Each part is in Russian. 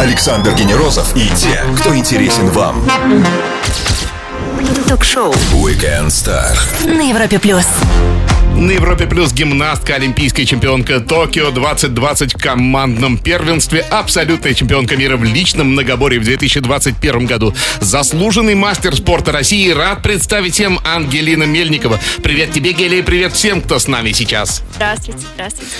Александр Генерозов и те, кто интересен вам. Ток-шоу Weekend Star. на Европе плюс. На Европе плюс гимнастка, олимпийская чемпионка Токио 2020 в командном первенстве, абсолютная чемпионка мира в личном многоборье в 2021 году. Заслуженный мастер спорта России. Рад представить всем Ангелина Мельникова. Привет тебе, Гелия, и привет всем, кто с нами сейчас. Здравствуйте, здравствуйте.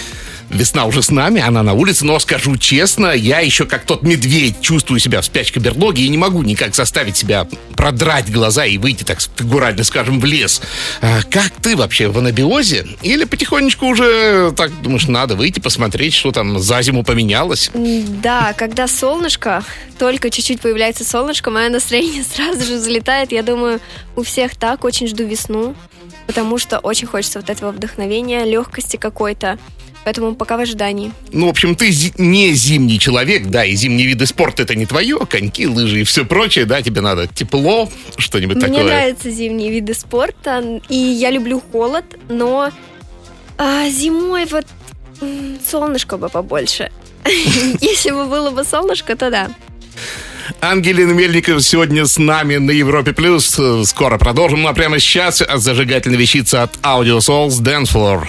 Весна уже с нами, она на улице, но скажу честно, я еще как тот медведь чувствую себя в спячке берлоге и не могу никак заставить себя продрать глаза и выйти, так фигурально скажем, в лес. А как ты вообще в анабиозе? Или потихонечку уже так думаешь, надо выйти посмотреть, что там за зиму поменялось? Да, когда солнышко, только чуть-чуть появляется солнышко, мое настроение сразу же взлетает. Я думаю, у всех так, очень жду весну, потому что очень хочется вот этого вдохновения, легкости какой-то. Поэтому пока в ожидании. Ну, в общем, ты зи- не зимний человек, да, и зимние виды спорта это не твое, коньки, лыжи и все прочее, да, тебе надо тепло, что-нибудь Мне такое. нравятся зимние виды спорта, и я люблю холод, но а, зимой вот солнышко бы побольше. Если бы было бы солнышко, то да. Ангелина Мельникова сегодня с нами на Европе Плюс. Скоро продолжим, а прямо сейчас зажигательная вещица от Audio Souls Dance Floor.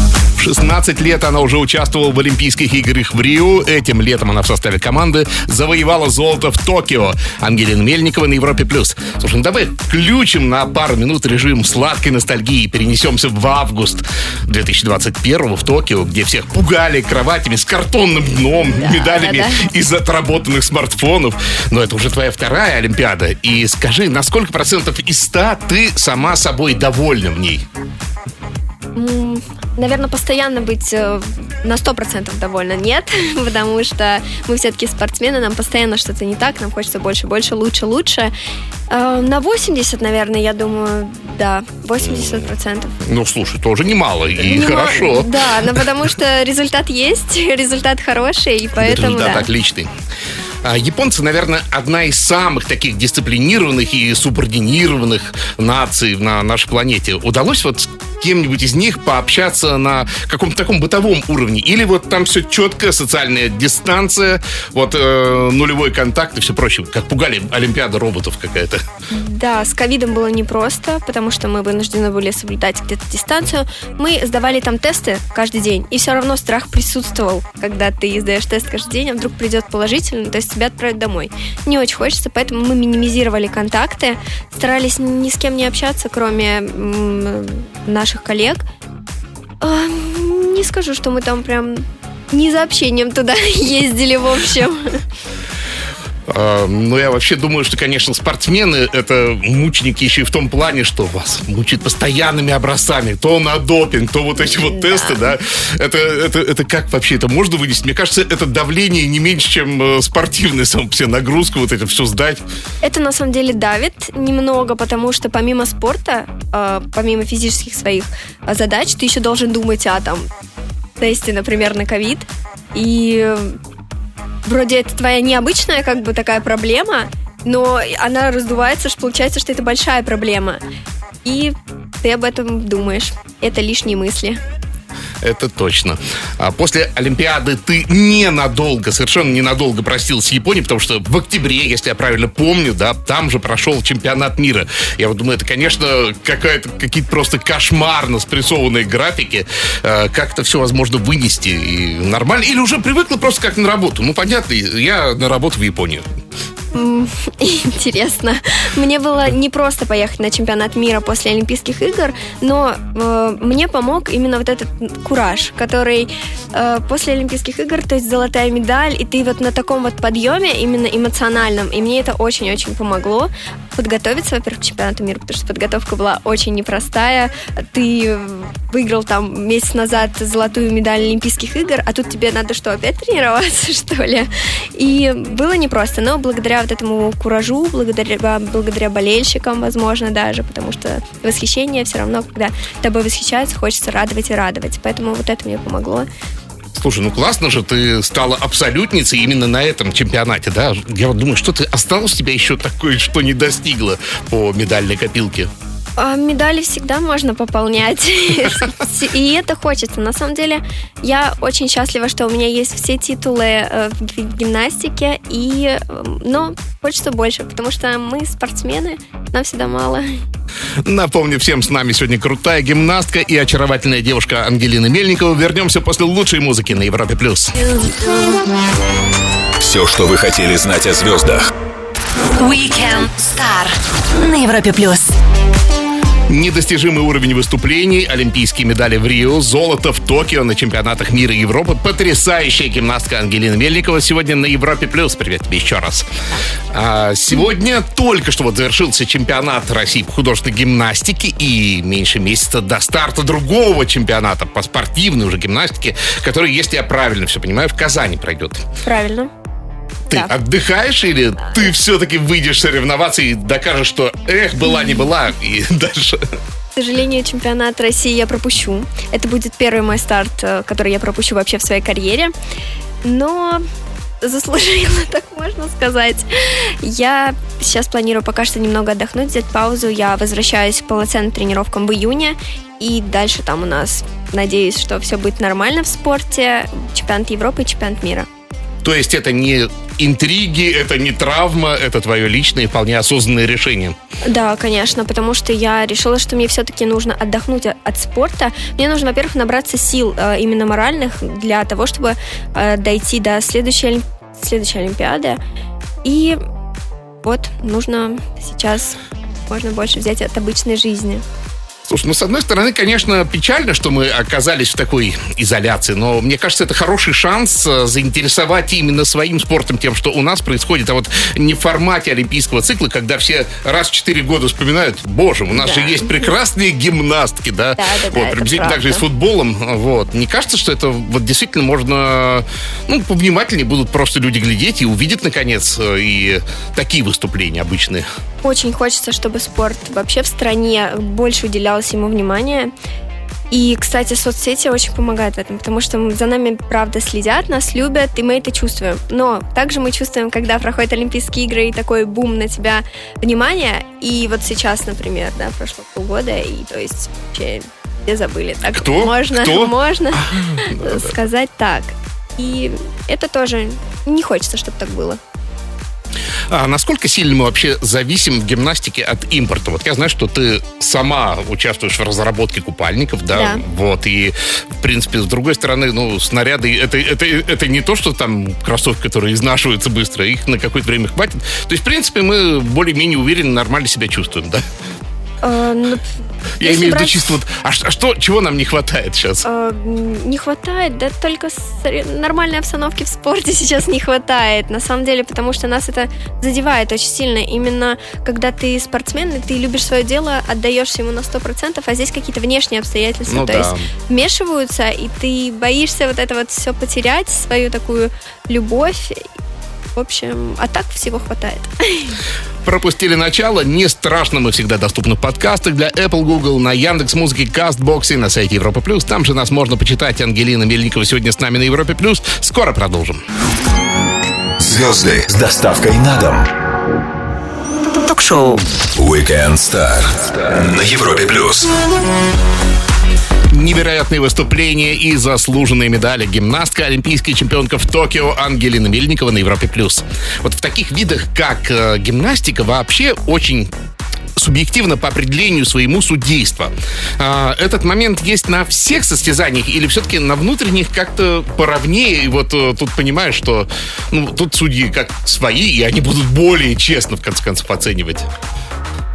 В 16 лет она уже участвовала в Олимпийских играх в Рио. Этим летом она в составе команды завоевала золото в Токио. Ангелина Мельникова на Европе Плюс. Слушай, ну давай включим на пару минут режим сладкой ностальгии и перенесемся в август 2021 в Токио, где всех пугали кроватями с картонным дном, медалями да, да. из отработанных смартфонов. Но это уже твоя вторая Олимпиада. И скажи, на сколько процентов из 100 ты сама собой довольна в ней? Наверное, постоянно быть э, на 100% довольна нет, потому что мы все-таки спортсмены, нам постоянно что-то не так, нам хочется больше, больше, лучше, лучше. Э, На 80, наверное, я думаю, да, 80%. Ну, слушай, тоже немало и Не мо- хорошо. Да, но потому что результат есть, результат хороший, и поэтому Результат да. отличный. А, Японцы, наверное, одна из самых таких дисциплинированных и субординированных наций на нашей планете. Удалось вот кем-нибудь из них пообщаться на каком-то таком бытовом уровне? Или вот там все четко, социальная дистанция, вот э, нулевой контакт и все прочее, как пугали Олимпиада роботов какая-то. Да, с ковидом было непросто, потому что мы вынуждены были соблюдать где-то дистанцию. Мы сдавали там тесты каждый день, и все равно страх присутствовал, когда ты сдаешь тест каждый день, а вдруг придет положительный, то есть тебя отправят домой. Не очень хочется, поэтому мы минимизировали контакты, старались ни с кем не общаться, кроме м, наших коллег. А, Не скажу, что мы там прям не за общением туда ездили, в общем. А, Ну, я вообще думаю, что, конечно, спортсмены — это мученики еще и в том плане, что вас мучают постоянными образцами. То на допинг, то вот эти вот Да. тесты, да. Это, это, это как вообще это можно вынести? Мне кажется, это давление не меньше, чем э, спортивная сам по себе нагрузка, вот это все сдать. Это на самом деле давит немного, потому что помимо спорта, э, помимо физических своих э, задач, ты еще должен думать о там тесте, например, на ковид. И вроде это твоя необычная как бы такая проблема, но она раздувается, что получается, что это большая проблема. И ты об этом думаешь. Это лишние мысли. Это точно. А после Олимпиады ты ненадолго, совершенно ненадолго простился с Японией, потому что в октябре, если я правильно помню, да, там же прошел чемпионат мира. Я вот думаю, это, конечно, какая-то, какие-то просто кошмарно спрессованные графики. Э, Как это все возможно вынести? И нормально? Или уже привыкла просто как на работу? Ну, понятно, я на работу в Японию. Интересно. Мне было не просто поехать на чемпионат мира после Олимпийских игр, но э, мне помог именно вот этот кураж, который э, после Олимпийских игр, то есть золотая медаль, и ты вот на таком вот подъеме, именно эмоциональном, и мне это очень-очень помогло подготовиться, во-первых, к чемпионату мира, потому что подготовка была очень непростая. Ты выиграл там месяц назад золотую медаль Олимпийских игр, а тут тебе надо что, опять тренироваться, что ли? И было непросто, но благодаря вот этому куражу, благодаря, благодаря болельщикам, возможно, даже, потому что восхищение все равно, когда тобой восхищаются, хочется радовать и радовать. Поэтому вот это мне помогло. Слушай, ну классно же, ты стала абсолютницей именно на этом чемпионате, да? Я вот думаю, что ты осталось у тебя еще такое, что не достигла по медальной копилке? А медали всегда можно пополнять. И это хочется. На самом деле, я очень счастлива, что у меня есть все титулы э, в гимнастике. И, э, но хочется больше, потому что мы спортсмены, нам всегда мало. Напомню всем, с нами сегодня крутая гимнастка и очаровательная девушка Ангелина Мельникова. Вернемся после лучшей музыки на Европе+. плюс. Все, что вы хотели знать о звездах. Weekend Star на Европе плюс. Недостижимый уровень выступлений, олимпийские медали в Рио, золото в Токио на чемпионатах мира и Европы. Потрясающая гимнастка Ангелина Мельникова сегодня на Европе+. плюс. Привет тебе еще раз. А, сегодня только что вот завершился чемпионат России по художественной гимнастике и меньше месяца до старта другого чемпионата по спортивной уже гимнастике, который, если я правильно все понимаю, в Казани пройдет. Правильно. Ты Да. отдыхаешь или ты все-таки выйдешь соревноваться и докажешь, что эх, была не была, и дальше... К сожалению, чемпионат России я пропущу. Это будет первый мой старт, э, который я пропущу вообще в своей карьере. Но заслужила, так можно сказать. Я сейчас планирую пока что немного отдохнуть, взять паузу. Я возвращаюсь к полноценным тренировкам в июне. И дальше там у нас, надеюсь, что все будет нормально в спорте. Чемпионат Европы и чемпионат мира. То есть это не интриги, это не травма, это твое личное и вполне осознанное решение. Да, конечно, потому что я решила, что мне все-таки нужно отдохнуть от спорта. Мне нужно, во-первых, набраться сил э, именно моральных для того, чтобы э, дойти до следующей, следующей Олимпиады. И вот нужно сейчас можно больше взять от обычной жизни. Слушай, ну, с одной стороны, конечно, печально, что мы оказались в такой изоляции, но мне кажется, это хороший шанс э, заинтересовать именно своим спортом тем, что у нас происходит, а вот не в формате олимпийского цикла, когда все раз в 4 года вспоминают, боже, у нас Да. же есть прекрасные гимнастки, да? Да, да, да, вот, это приблизительно так же и с футболом, вот. Не кажется, что это вот действительно можно, ну, повнимательнее будут просто люди глядеть и увидят, наконец, э, и такие выступления обычные. Очень хочется, чтобы спорт вообще в стране больше уделялось ему внимания. И, кстати, соцсети очень помогают в этом, потому что за нами, правда, следят, нас любят, и мы это чувствуем. Но также мы чувствуем, когда проходят Олимпийские игры, и такой бум на тебя внимания. И вот сейчас, например, да, прошло полгода, и то есть вообще все забыли. Так Кто? Можно, Кто? можно сказать так. И это тоже не хочется, чтобы так было. А насколько сильно мы вообще зависим в гимнастике от импорта? Вот я знаю, что ты сама участвуешь в разработке купальников, да? Да. Вот, и, в принципе, с другой стороны, ну, снаряды, это, это, это не то, что там кроссовки, которые изнашиваются быстро, их на какое-то время хватит. То есть, в принципе, мы более-менее уверенно, нормально себя чувствуем, да? Я если имею в виду чисто вот, а, а что, чего нам не хватает сейчас? Э, Не хватает, да только нормальной обстановки в спорте сейчас не хватает. На самом деле, потому что нас это задевает очень сильно. Именно когда ты спортсмен, и ты любишь свое дело, отдаешься ему на 100%, а здесь какие-то внешние обстоятельства. Ну то да. есть вмешиваются, и ты боишься вот это вот все потерять, свою такую любовь. В общем, а так всего хватает. Пропустили начало? Не страшно, мы всегда доступны в подкастах для Apple, Google, на Яндекс Музыке, Кастбоксе, на сайте Европа Плюс. Там же нас можно почитать. Ангелина Мельникова сегодня с нами на Европе Плюс. Скоро продолжим. Звезды с доставкой на дом. Ток-шоу. Weekend Star на Европе плюс. Невероятные выступления и заслуженные медали. Гимнастка, олимпийская чемпионка в Токио Ангелина Мельникова на Европе Плюс. Вот в таких видах, как э, гимнастика, вообще очень субъективно по определению своему судейства. А, этот момент есть на всех состязаниях или все-таки на внутренних как-то поровнее? И вот э, тут понимаешь, что ну, тут судьи как свои, и они будут более честно, в конце концов, оценивать.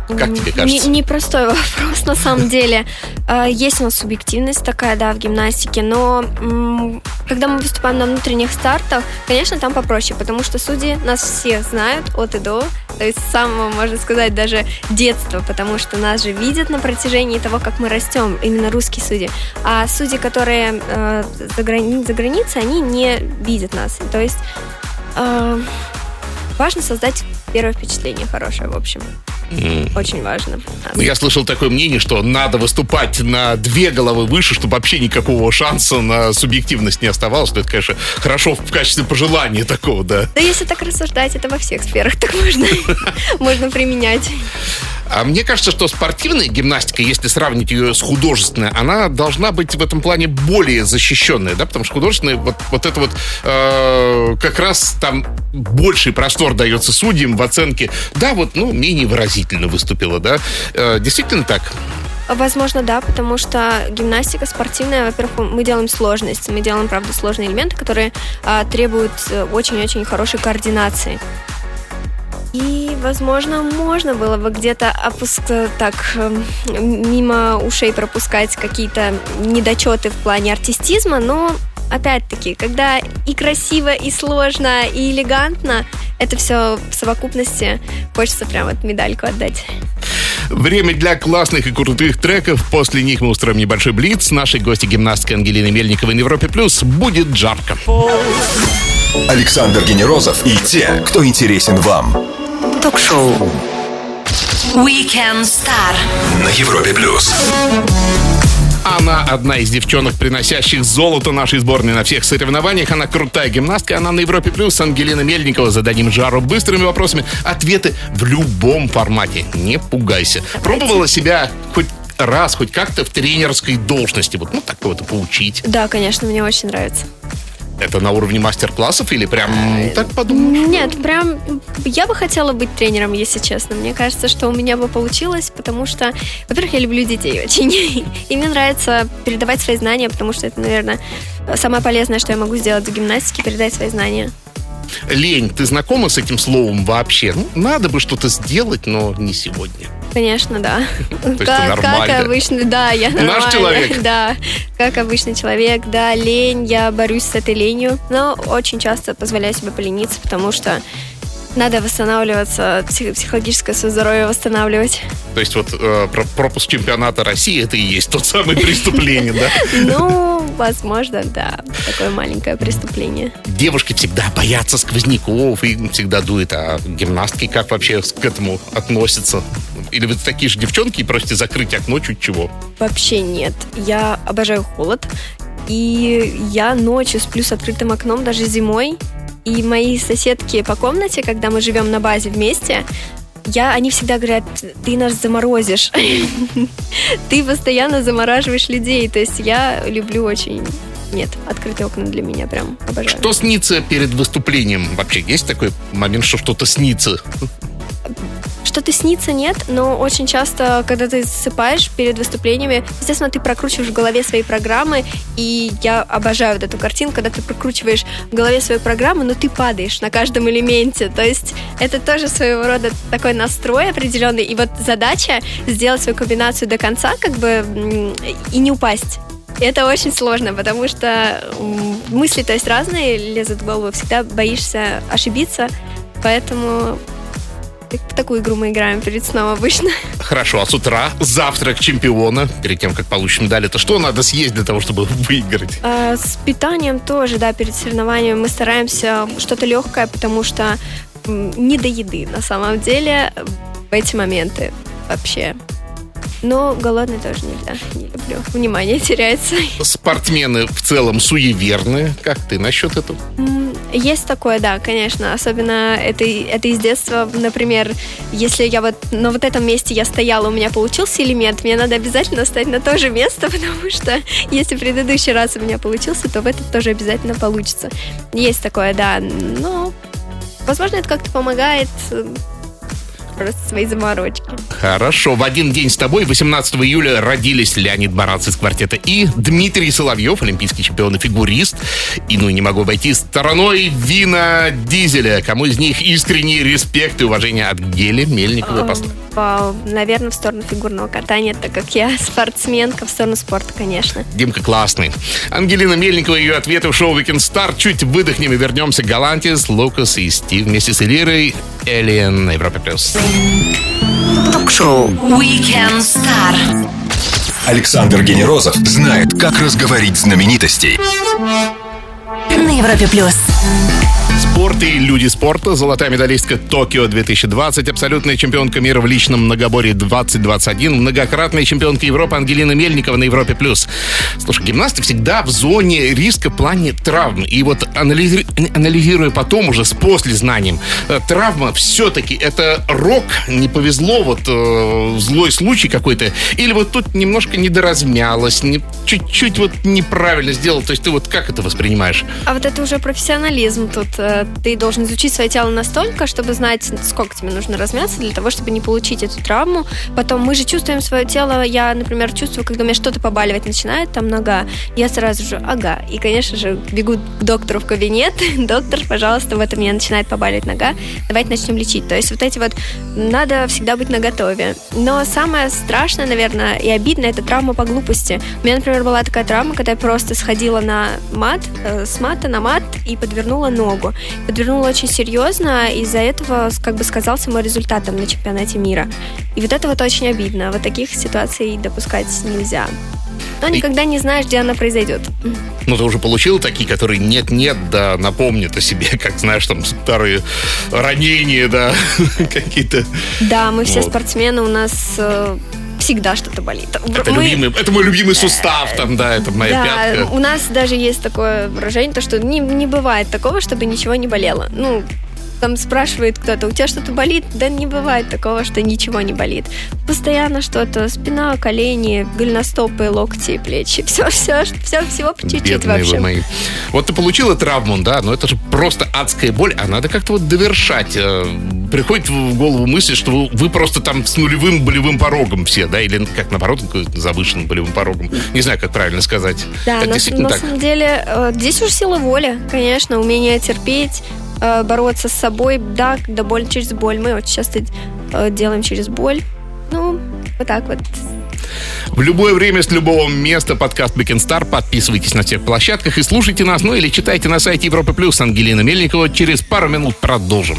Как тебе кажется? Не- Непростой вопрос, на самом деле. Э, Есть у нас субъективность такая, да, в гимнастике, но когда мы выступаем на внутренних стартах, конечно, там попроще, потому что судьи нас все знают от и до, то есть с самого, можно сказать, даже детства, потому что нас же видят на протяжении того, как мы растем, именно русские судьи. А судьи, которые э, за, грани- за границей, они не видят нас. То есть э, важно создать первое впечатление хорошее, в общем. Очень важно. Ну, Я слышал такое мнение, что надо выступать на две головы выше, чтобы вообще никакого шанса на субъективность не оставалось. Что это, конечно, хорошо в качестве пожелания такого, да. Да если так рассуждать, это во всех сферах так можно, можно применять. А мне кажется, что спортивная гимнастика, если сравнить ее с художественной, она должна быть в этом плане более защищенная, да, потому что художественная вот, вот это вот э, как раз там больший простор дается судьям в оценке, да, вот, ну, менее выразительно выступила, да. Э, действительно так? Возможно, да, потому что гимнастика спортивная, во-первых, мы делаем сложность, мы делаем, правда, сложные элементы, которые а, требуют э, очень-очень хорошей координации. И, возможно, можно было бы где-то опуск... так эм, мимо ушей пропускать какие-то недочеты в плане артистизма, но опять-таки, когда и красиво, и сложно, и элегантно, это все в совокупности хочется прям вот медальку отдать. Время для классных и крутых треков. После них мы устроим небольшой блиц. Нашей гости гимнастки Ангелины Мельниковой на Европе Плюс будет жарко. Александр Генерозов и те, кто интересен вам. Ток-шоу Weekend Star На Европе Плюс. Она одна из девчонок, приносящих золото нашей сборной на всех соревнованиях. Она крутая гимнастка. Она на Европе Плюс. Ангелина Мельникова. Зададим жару быстрыми вопросами. Ответы в любом формате. Не пугайся. Пробовала себя хоть раз, хоть как-то в тренерской должности. Вот, ну, так кого-то поучить. Да, конечно, мне очень нравится. Это на уровне мастер-классов или прям так подумаешь? Нет, прям я бы хотела быть тренером, если честно. Мне кажется, что у меня бы получилось, потому что, во-первых, я люблю детей очень. И мне нравится передавать свои знания, потому что это, наверное, самое полезное, что я могу сделать в гимнастике, передать свои знания. Лень, ты знакома с этим словом вообще? Ну, надо бы что-то сделать, но не сегодня. Конечно, да. То есть ты Как, нормально. как обычно, да, я Наш нормально. человек. Да, как обычный человек, да, лень, я борюсь с этой ленью, но очень часто позволяю себе полениться, потому что надо восстанавливаться, псих- психологическое свое здоровье восстанавливать. То есть вот э, про- пропуск чемпионата России это и есть тот самый преступление, да? Ну, возможно, да, такое маленькое преступление. Девушки всегда боятся сквозняков и всегда дует, а гимнастки как вообще к этому относятся? Или вы такие же девчонки и просите закрыть окно чуть чего? Вообще нет. Я обожаю холод. И я ночью сплю с открытым окном, даже зимой. И мои соседки по комнате, когда мы живем на базе вместе, я, они всегда говорят, ты нас заморозишь. Ты постоянно замораживаешь людей. То есть я люблю очень... Нет, открытые окна для меня прям обожаю. Что снится перед выступлением? Вообще есть такой момент, что что-то снится? Что-то снится нет, но очень часто, когда ты засыпаешь перед выступлениями, естественно, ты прокручиваешь в голове свои программы, и я обожаю вот эту картину, когда ты прокручиваешь в голове свою программу, но ты падаешь на каждом элементе. То есть это тоже своего рода такой настрой определенный, и вот задача сделать свою комбинацию до конца, как бы, и не упасть. Это очень сложно, потому что мысли, то есть разные лезут в голову, всегда боишься ошибиться, поэтому в такую игру мы играем перед сном обычно. Хорошо, а с утра завтрак чемпиона, перед тем, как получим медаль, это что надо съесть для того, чтобы выиграть? А, с питанием тоже, да, перед соревнованиями мы стараемся что-то легкое, потому что не до еды на самом деле в эти моменты вообще. Но голодный тоже нельзя, не люблю. Внимание теряется. Спортсмены в целом суеверны. Как ты насчет этого? Есть такое, да, конечно. Особенно это, это из детства. Например, если я вот на вот этом месте я стояла, у меня получился элемент, мне надо обязательно стать на то же место, потому что если в предыдущий раз у меня получился, то в этот тоже обязательно получится. Есть такое, да. Но, возможно, это как-то помогает э, просто свои заморочки. Хорошо. В один день с тобой, 18 июля, родились Леонид Баранц из квартета и Дмитрий Соловьев, олимпийский чемпион и фигурист. И ну и не могу обойти стороной Вина Дизеля. Кому из них искренний респект и уважение от Гели Мельниковой. Поставь. Вау, наверное, в сторону фигурного катания, так как я спортсменка, в сторону спорта, конечно. Димка классный. Ангелина Мельникова и ее ответы в шоу Weekend Star. Чуть выдохнем и вернемся к Галантис, Лукас и Стив вместе с Элирой. Элиен на Европе+. плюс. Ток-шоу Weekend Star Александр Генерозов знает, как разговорить знаменитостей. на Европе Плюс. Спорт и люди спорта. Золотая медалистка Токио 2020, абсолютная чемпионка мира в личном многоборье 2021, многократная чемпионка Европы Ангелина Мельникова на Европе+. плюс. Слушай, гимнасты всегда в зоне риска в плане травм. И вот анализи... анализируя потом уже с после знанием, э, травма все-таки это рок, не повезло, вот э, злой случай какой-то, или вот тут немножко недоразмялась, не, чуть-чуть вот неправильно сделал. То есть ты вот как это воспринимаешь? А вот это уже профессионализм тут. Э, ты должен изучить свое тело настолько, чтобы знать, сколько тебе нужно размяться для того, чтобы не получить эту травму. Потом мы же чувствуем свое тело. Я, например, чувствую, когда у меня что-то побаливать начинает, там нога, я сразу же, ага. И, конечно же, бегу к доктору в кабинет. Доктор, пожалуйста, в этом меня начинает побаливать нога. Давайте начнем лечить. То есть вот эти вот, надо всегда быть наготове. Но самое страшное, наверное, и обидное, это травма по глупости. У меня, например, была такая травма, когда я просто сходила на мат, э, с мата на мат и подвернула ногу. Подвернула очень серьезно, из-за этого как бы сказался мой результат там на чемпионате мира. И вот это вот очень обидно. Вот таких ситуаций допускать нельзя. Но никогда не знаешь, где она произойдет. Ну, ты уже получил такие, которые нет-нет, да, напомнят о себе, как, знаешь, там старые ранения, да, какие-то. Да, мы все вот. спортсмены, у нас э, всегда что-то болит. Это, мы... любимый, это мой любимый сустав, там, да, это моя да, пятка. У нас даже есть такое выражение, то, что не, не бывает такого, чтобы ничего не болело. Ну, там спрашивает кто-то, у тебя что-то болит? Да не бывает такого, что ничего не болит. Постоянно что-то, спина, колени, голеностопы, локти, плечи. Все, все, все, всего по чуть-чуть вообще. Мои. Вот ты получила травму, да, но это же просто адская боль, а надо как-то вот довершать. Э, приходит в голову мысль, что вы, вы просто там с нулевым болевым порогом все, да, или как наоборот, завышенным болевым порогом. Не знаю, как правильно сказать. Да, это на, на так. самом деле, э, здесь уж сила воли, конечно, умение терпеть, э, бороться с собой, да, когда боль через боль. Мы очень часто э, делаем через боль. Ну, вот так вот. В любое время, с любого места подкаст Weekend Star. Подписывайтесь на всех площадках и слушайте нас, ну или читайте на сайте Европы Плюс Ангелина Мельникова. Через пару минут продолжим.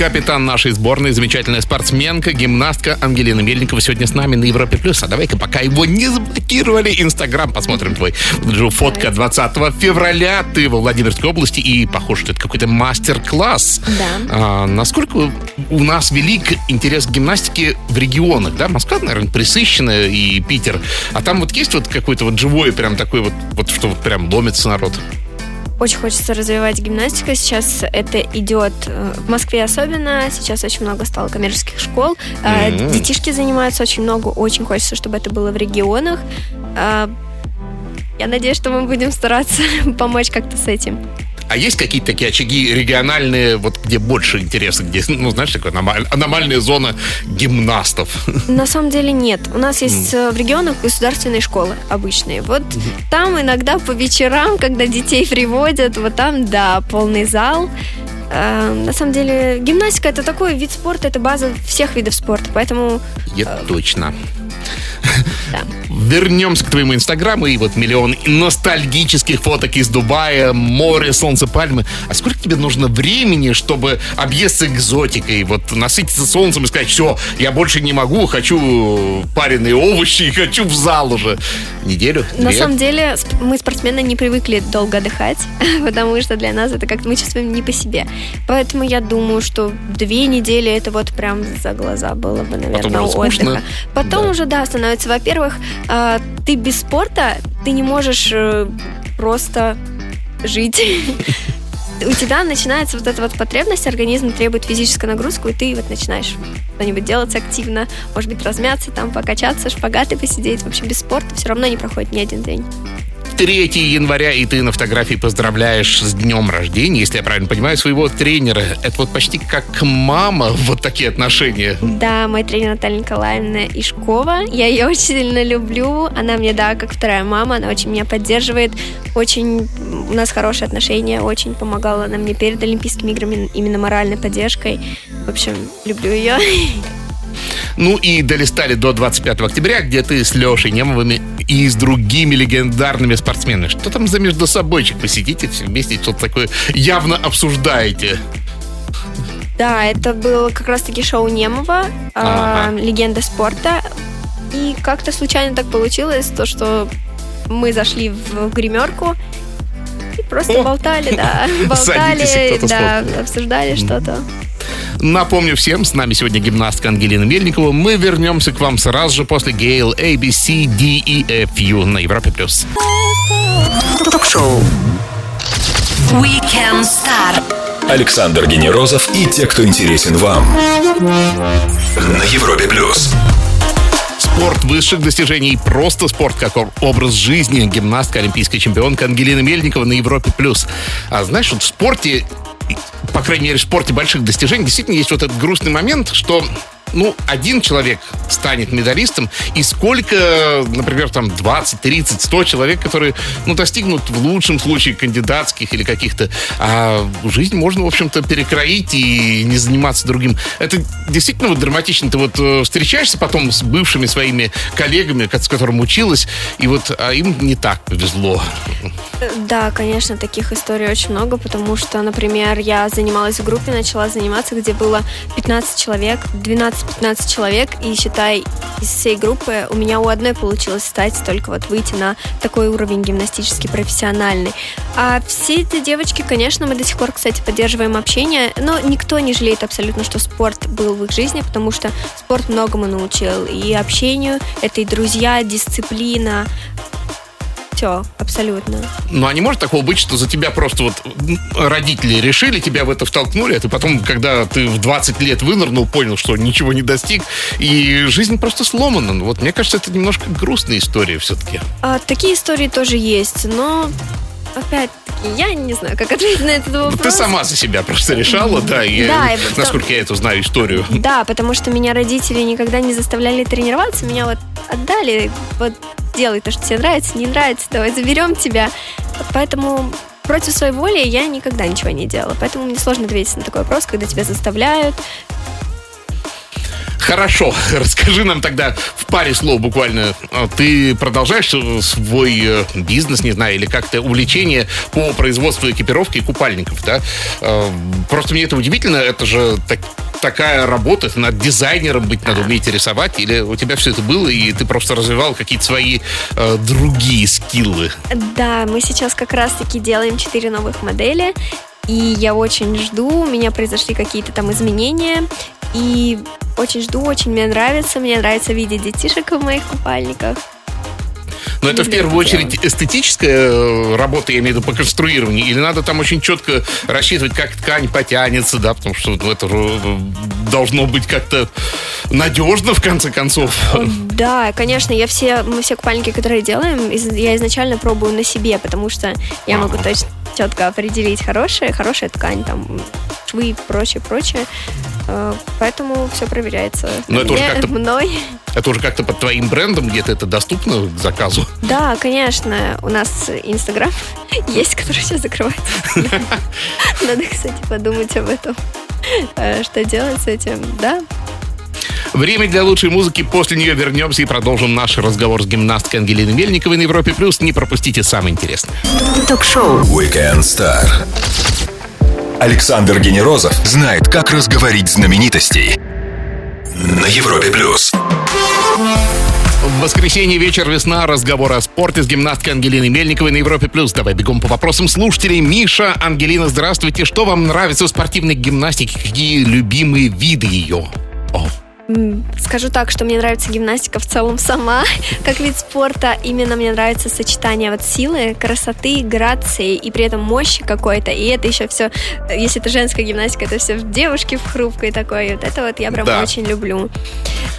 капитан нашей сборной, замечательная спортсменка, гимнастка Ангелина Мельникова сегодня с нами на Европе+. Плюс. А давай-ка, пока его не заблокировали, Инстаграм посмотрим твой. Фотка 20 февраля. Ты во Владимирской области, и похоже, что это какой-то мастер-класс. Да. А, насколько у нас велик интерес к гимнастике в регионах, да? Москва, наверное, присыщенная, и Питер. А там вот есть вот какой-то вот живой прям такой вот, вот что вот прям ломится народ? Очень хочется развивать гимнастику. Сейчас это идет э, в Москве особенно. Сейчас очень много стало коммерческих школ. Mm-hmm. Детишки занимаются очень много. Очень хочется, чтобы это было в регионах. Э, я надеюсь, что мы будем стараться помочь как-то с этим. А есть какие-то такие очаги региональные, вот где больше интереса, где, ну, знаешь, такая аномаль, аномальная зона гимнастов? На самом деле нет. У нас есть mm. в регионах государственные школы обычные. Вот mm-hmm. там иногда по вечерам, когда детей приводят, вот там, да, полный зал. Э, на самом деле, гимнастика это такой вид спорта, это база всех видов спорта, поэтому... Я э, точно. Да. Вернемся к твоему инстаграму и вот миллион ностальгических фоток из Дубая, море, солнце, пальмы. А сколько тебе нужно времени, чтобы объесться экзотикой, вот насытиться солнцем и сказать, все, я больше не могу, хочу пареные овощи и хочу в зал уже. Неделю? Две? На самом деле мы спортсмены не привыкли долго отдыхать, потому что для нас это как-то мы чувствуем не по себе. Поэтому я думаю, что две недели это вот прям за глаза было бы, наверное, Потом отдыха. Потом да. уже, да, становится, во-первых, э, ты без спорта, ты не можешь э, просто жить. У тебя начинается вот эта вот потребность, организм требует физическую нагрузку, и ты вот начинаешь что-нибудь делать активно, может быть, размяться, там, покачаться, шпагаты посидеть. В общем, без спорта все равно не проходит ни один день. 3 января, и ты на фотографии поздравляешь с днем рождения, если я правильно понимаю, своего тренера. Это вот почти как мама, вот такие отношения. Да, мой тренер Наталья Николаевна Ишкова. Я ее очень сильно люблю. Она мне, да, как вторая мама, она очень меня поддерживает. Очень у нас хорошие отношения, очень помогала она мне перед Олимпийскими играми именно моральной поддержкой. В общем, люблю ее. Ну и долистали до 25 октября, где ты с Лешей Немовыми и с другими легендарными спортсменами. Что там за между собойчик? Посидите все вместе, что-то такое явно обсуждаете. Да, это было как раз-таки шоу Немова, Ага. легенда спорта. И как-то случайно так получилось, то, что мы зашли в гримерку и просто О! болтали, да. Болтали, да, обсуждали что-то. Напомню всем, с нами сегодня гимнастка Ангелина Мельникова. Мы вернемся к вам сразу же после Гейл A, B, C, D, E, F, U на Европе+. плюс. Ток-шоу. Weekend Star. Александр Генерозов и те, кто интересен вам. На Европе плюс. Спорт высших достижений, просто спорт как об- образ жизни. Гимнастка, олимпийская чемпионка Ангелина Мельникова на Европе+. плюс. А знаешь, вот в спорте, по крайней мере, в спорте больших достижений, действительно есть вот этот грустный момент, что ну, один человек станет медалистом, и сколько, например, там 20, 30, 100 человек, которые, ну, достигнут в лучшем случае кандидатских или каких-то, а жизнь можно, в общем-то, перекроить и не заниматься другим. Это действительно вот драматично. Ты вот э, встречаешься потом с бывшими своими коллегами, ко- с которыми училась, и вот а им не так повезло. Да, конечно, таких историй очень много, потому что, например, я занималась в группе, начала заниматься, где было 15 человек, 12-15 человек, и считай, из всей группы у меня у одной получилось стать только вот выйти на такой уровень гимнастический профессиональный. А все эти девочки, конечно, мы до сих пор, кстати, поддерживаем общение, но никто не жалеет абсолютно, что спорт был в их жизни, потому что спорт многому научил. И общению, это и друзья, дисциплина, все, абсолютно. Ну, а не может такого быть, что за тебя просто вот родители решили, тебя в это втолкнули, а ты потом, когда ты в 20 лет вынырнул, понял, что ничего не достиг, и жизнь просто сломана. Ну, Вот мне кажется, это немножко грустная история все-таки. А, такие истории тоже есть, но опять-таки я не знаю, как ответить на этот вопрос. Ты сама за себя просто решала, да, и, Да, вот насколько я эту знаю историю. Да, потому что меня родители никогда не заставляли тренироваться, меня вот отдали, вот делай то, что тебе нравится, не нравится, давай заберем тебя. Поэтому против своей воли я никогда ничего не делала. Поэтому мне сложно ответить на такой вопрос, когда тебя заставляют. Хорошо, расскажи нам тогда в паре слов буквально. а, Ты продолжаешь свой э, бизнес, не знаю, или как-то увлечение по производству экипировки и купальников, да? Э, Просто мне это удивительно, это же так- такая работа, это надо дизайнером быть, надо уметь рисовать, или у тебя все это было, и ты просто развивал какие-то свои э, другие скиллы? Да, мы сейчас как раз-таки делаем 4 новых модели, и я очень жду, у меня произошли какие-то там изменения, и очень жду, очень мне нравится, мне нравится видеть детишек в моих купальниках. Но это в первую очередь эстетическая э, работа, я имею в виду по конструированию, или надо там очень четко рассчитывать, как ткань потянется, да, потому что ну, это э, должно быть как-то надежно в конце концов. Да, конечно, я все, мы все купальники, которые делаем, я изначально пробую на себе, потому что я могу точно четко определить хорошая, хорошая ткань, там, швы и прочее, прочее. Э, Поэтому все проверяется. Но это уже как-то- мной. Это уже как-то под твоим брендом где-то это доступно к заказу. Да, конечно, у нас Инстаграм есть, который сейчас закрывается. Надо, кстати, подумать об этом. Э, Что делать с этим, да? Время для лучшей музыки. После нее вернемся и продолжим наш разговор с гимнасткой Ангелиной Мельниковой на Европе+. плюс. Не пропустите самое интересное. Ток-шоу. Weekend Star. Александр Генерозов знает, как разговорить знаменитостей. На Европе плюс. В воскресенье вечер весна. Разговор о спорте с гимнасткой Ангелиной Мельниковой на Европе+. плюс. Давай бегом по вопросам слушателей. Миша, Ангелина, здравствуйте. Что вам нравится в спортивной гимнастике? Какие любимые виды ее? О, Скажу так, что мне нравится гимнастика в целом сама, как вид спорта. Именно мне нравится сочетание вот силы, красоты, грации и при этом мощи какой-то. И это еще все, если это женская гимнастика, это все в девушке в хрупкой такой. Вот это вот я прям Да. очень люблю.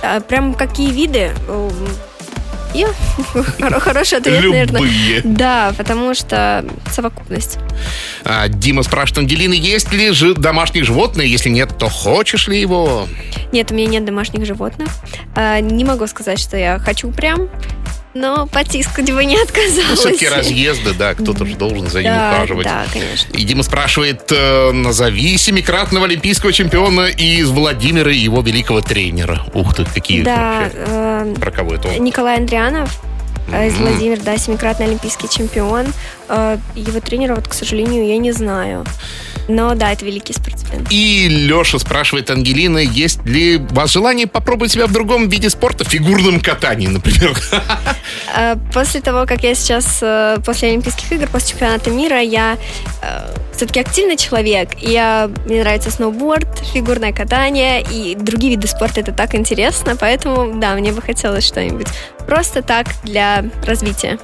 А, Прям какие виды? Хоро- хороший ответ, наверное. Любые. Да, потому что совокупность. А, Дима спрашивает, Ангелина, есть ли же домашние животные? Если нет, то хочешь ли его? Нет, у меня нет домашних животных. А, Не могу сказать, что я хочу прям, но потискать бы не отказалась. Все-таки разъезды, да, кто-то же должен за ним Да, ухаживать. да, конечно. И Дима спрашивает, э, назови семикратного олимпийского чемпиона из Владимира и его великого тренера. Ух ты, какие Да, вообще. э, Про кого это он? Николай Андрианов э, из Мгм. Владимира, да, семикратный олимпийский чемпион. Э, Его тренера, вот, к сожалению, я не знаю. Но да, это великий спортсмен. И Леша спрашивает Ангелины, есть ли у вас желание попробовать себя в другом виде спорта, фигурном катании, например? Э, После того, как я сейчас, э, после Олимпийских игр, после чемпионата мира, я все-таки активный человек. Я, мне нравится сноуборд, фигурное катание и другие виды спорта. Это так интересно. Поэтому, да, мне бы хотелось что-нибудь просто так для развития.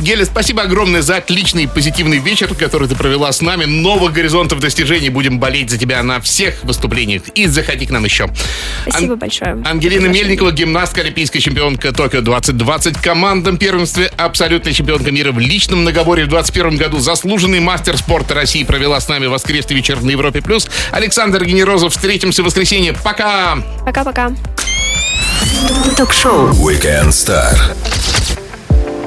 Геля, спасибо огромное за отличный позитивный вечер, который ты провела с нами. Новых горизонтов достижений. Будем болеть за тебя на всех выступлениях. И заходи к нам еще. Спасибо большое. Ангелина Мельникова, гимнастка, олимпийская чемпионка Токио 2020, командном первенстве, абсолютная чемпионка мира в личном многоборе в 2021 году, заслуженный мастер спорта России провела с нами воскресный вечер на Европе+. плюс. Александр Генерозов. Встретимся в воскресенье. Пока! Пока-пока. Ток-шоу. Weekend Star.